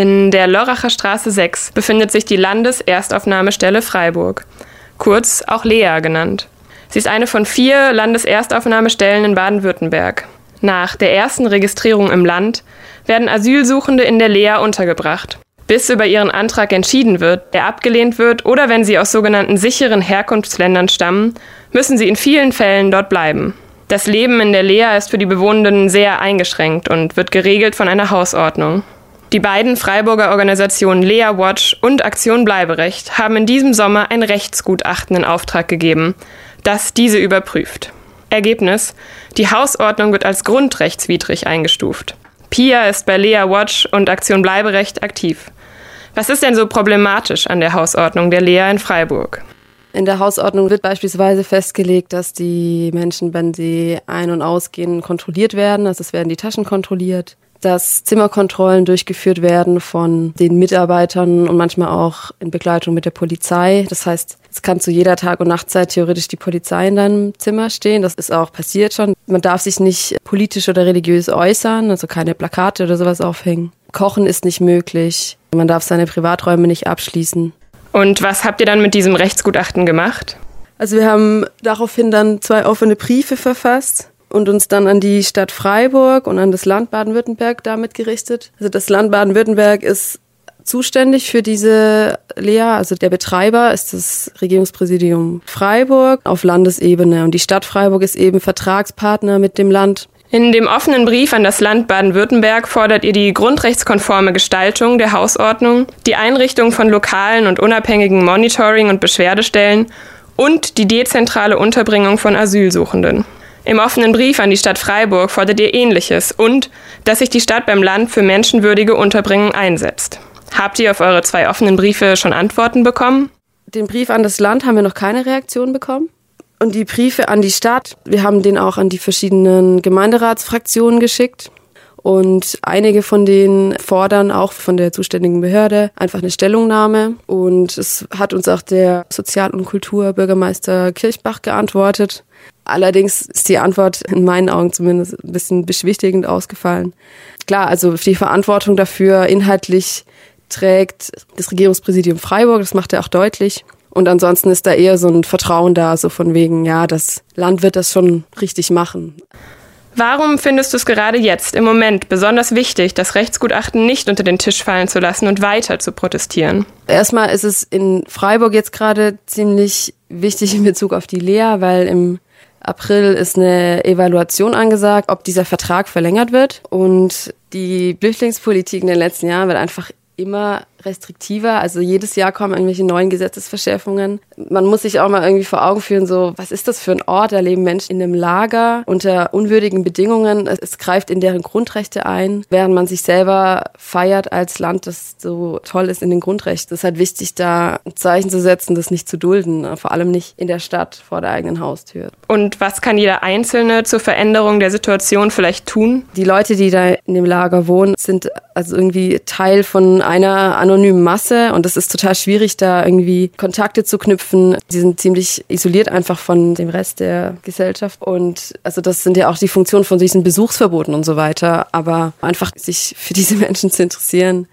In der Lörracher Straße 6 befindet sich die Landeserstaufnahmestelle Freiburg, kurz auch Lea genannt. Sie ist eine von vier Landeserstaufnahmestellen in Baden-Württemberg. Nach der ersten Registrierung im Land werden Asylsuchende in der Lea untergebracht. Bis über ihren Antrag entschieden wird, der abgelehnt wird oder wenn sie aus sogenannten sicheren Herkunftsländern stammen, müssen sie in vielen Fällen dort bleiben. Das Leben in der Lea ist für die Bewohnenden sehr eingeschränkt und wird geregelt von einer Hausordnung. Die beiden Freiburger Organisationen Lea Watch und Aktion Bleiberecht haben in diesem Sommer ein Rechtsgutachten in Auftrag gegeben, das diese überprüft. Ergebnis: Die Hausordnung wird als grundrechtswidrig eingestuft. Pia ist bei Lea Watch und Aktion Bleiberecht aktiv. Was ist denn so problematisch an der Hausordnung der Lea in Freiburg? In der Hausordnung wird beispielsweise festgelegt, dass die Menschen, wenn sie ein- und ausgehen, kontrolliert werden. Also es werden die Taschen kontrolliert, dass Zimmerkontrollen durchgeführt werden von den Mitarbeitern und manchmal auch in Begleitung mit der Polizei. Das heißt, es kann zu jeder Tag- und Nachtzeit theoretisch die Polizei in deinem Zimmer stehen. Das ist auch passiert schon. Man darf sich nicht politisch oder religiös äußern, also keine Plakate oder sowas aufhängen. Kochen ist nicht möglich. Man darf seine Privaträume nicht abschließen. Und was habt ihr dann mit diesem Rechtsgutachten gemacht? Also wir haben daraufhin dann zwei offene Briefe verfasst und uns dann an die Stadt Freiburg und an das Land Baden-Württemberg damit gerichtet. Also das Land Baden-Württemberg ist zuständig für diese Lea, also der Betreiber ist das Regierungspräsidium Freiburg auf Landesebene und die Stadt Freiburg ist eben Vertragspartner mit dem Land. In dem offenen Brief an das Land Baden-Württemberg fordert ihr die grundrechtskonforme Gestaltung der Hausordnung, die Einrichtung von lokalen und unabhängigen Monitoring- und Beschwerdestellen und die dezentrale Unterbringung von Asylsuchenden. Im offenen Brief an die Stadt Freiburg fordert ihr Ähnliches und dass sich die Stadt beim Land für menschenwürdige Unterbringung einsetzt. Habt ihr auf eure zwei offenen Briefe schon Antworten bekommen? Den Brief an das Land haben wir noch keine Reaktion bekommen. Und die Briefe an die Stadt, wir haben den auch an die verschiedenen Gemeinderatsfraktionen geschickt. Und einige von denen fordern auch von der zuständigen Behörde einfach eine Stellungnahme. Und es hat uns auch der Sozial- und Kulturbürgermeister Kirchbach geantwortet. Allerdings ist die Antwort in meinen Augen zumindest ein bisschen beschwichtigend ausgefallen. Klar, also die Verantwortung dafür inhaltlich trägt das Regierungspräsidium Freiburg, das macht er auch deutlich. Und ansonsten ist da eher so ein Vertrauen da, so von wegen, ja, das Land wird das schon richtig machen. Warum findest du es gerade jetzt, im Moment, besonders wichtig, das Rechtsgutachten nicht unter den Tisch fallen zu lassen und weiter zu protestieren? Erstmal ist es in Freiburg jetzt gerade ziemlich wichtig in Bezug auf die Lea, weil im April ist eine Evaluation angesagt, ob dieser Vertrag verlängert wird. Und die Flüchtlingspolitik in den letzten Jahren wird einfach immer restriktiver. Also jedes Jahr kommen irgendwelche neuen Gesetzesverschärfungen. Man muss sich auch mal irgendwie vor Augen führen, so, was ist das für ein Ort? Da leben Menschen in einem Lager unter unwürdigen Bedingungen. Es, es greift in deren Grundrechte ein, während man sich selber feiert als Land, das so toll ist in den Grundrechten. Es ist halt wichtig, da ein Zeichen zu setzen, das nicht zu dulden. Vor allem nicht in der Stadt vor der eigenen Haustür. Und was kann jeder Einzelne zur Veränderung der Situation vielleicht tun? Die Leute, die da in dem Lager wohnen, sind also irgendwie Teil von einer anonymen Masse. Und es ist total schwierig, da irgendwie Kontakte zu knüpfen. Die sind ziemlich isoliert einfach von dem Rest der Gesellschaft. Und also das sind ja auch die Funktionen von diesen Besuchsverboten und so weiter, aber einfach sich für diese Menschen zu interessieren,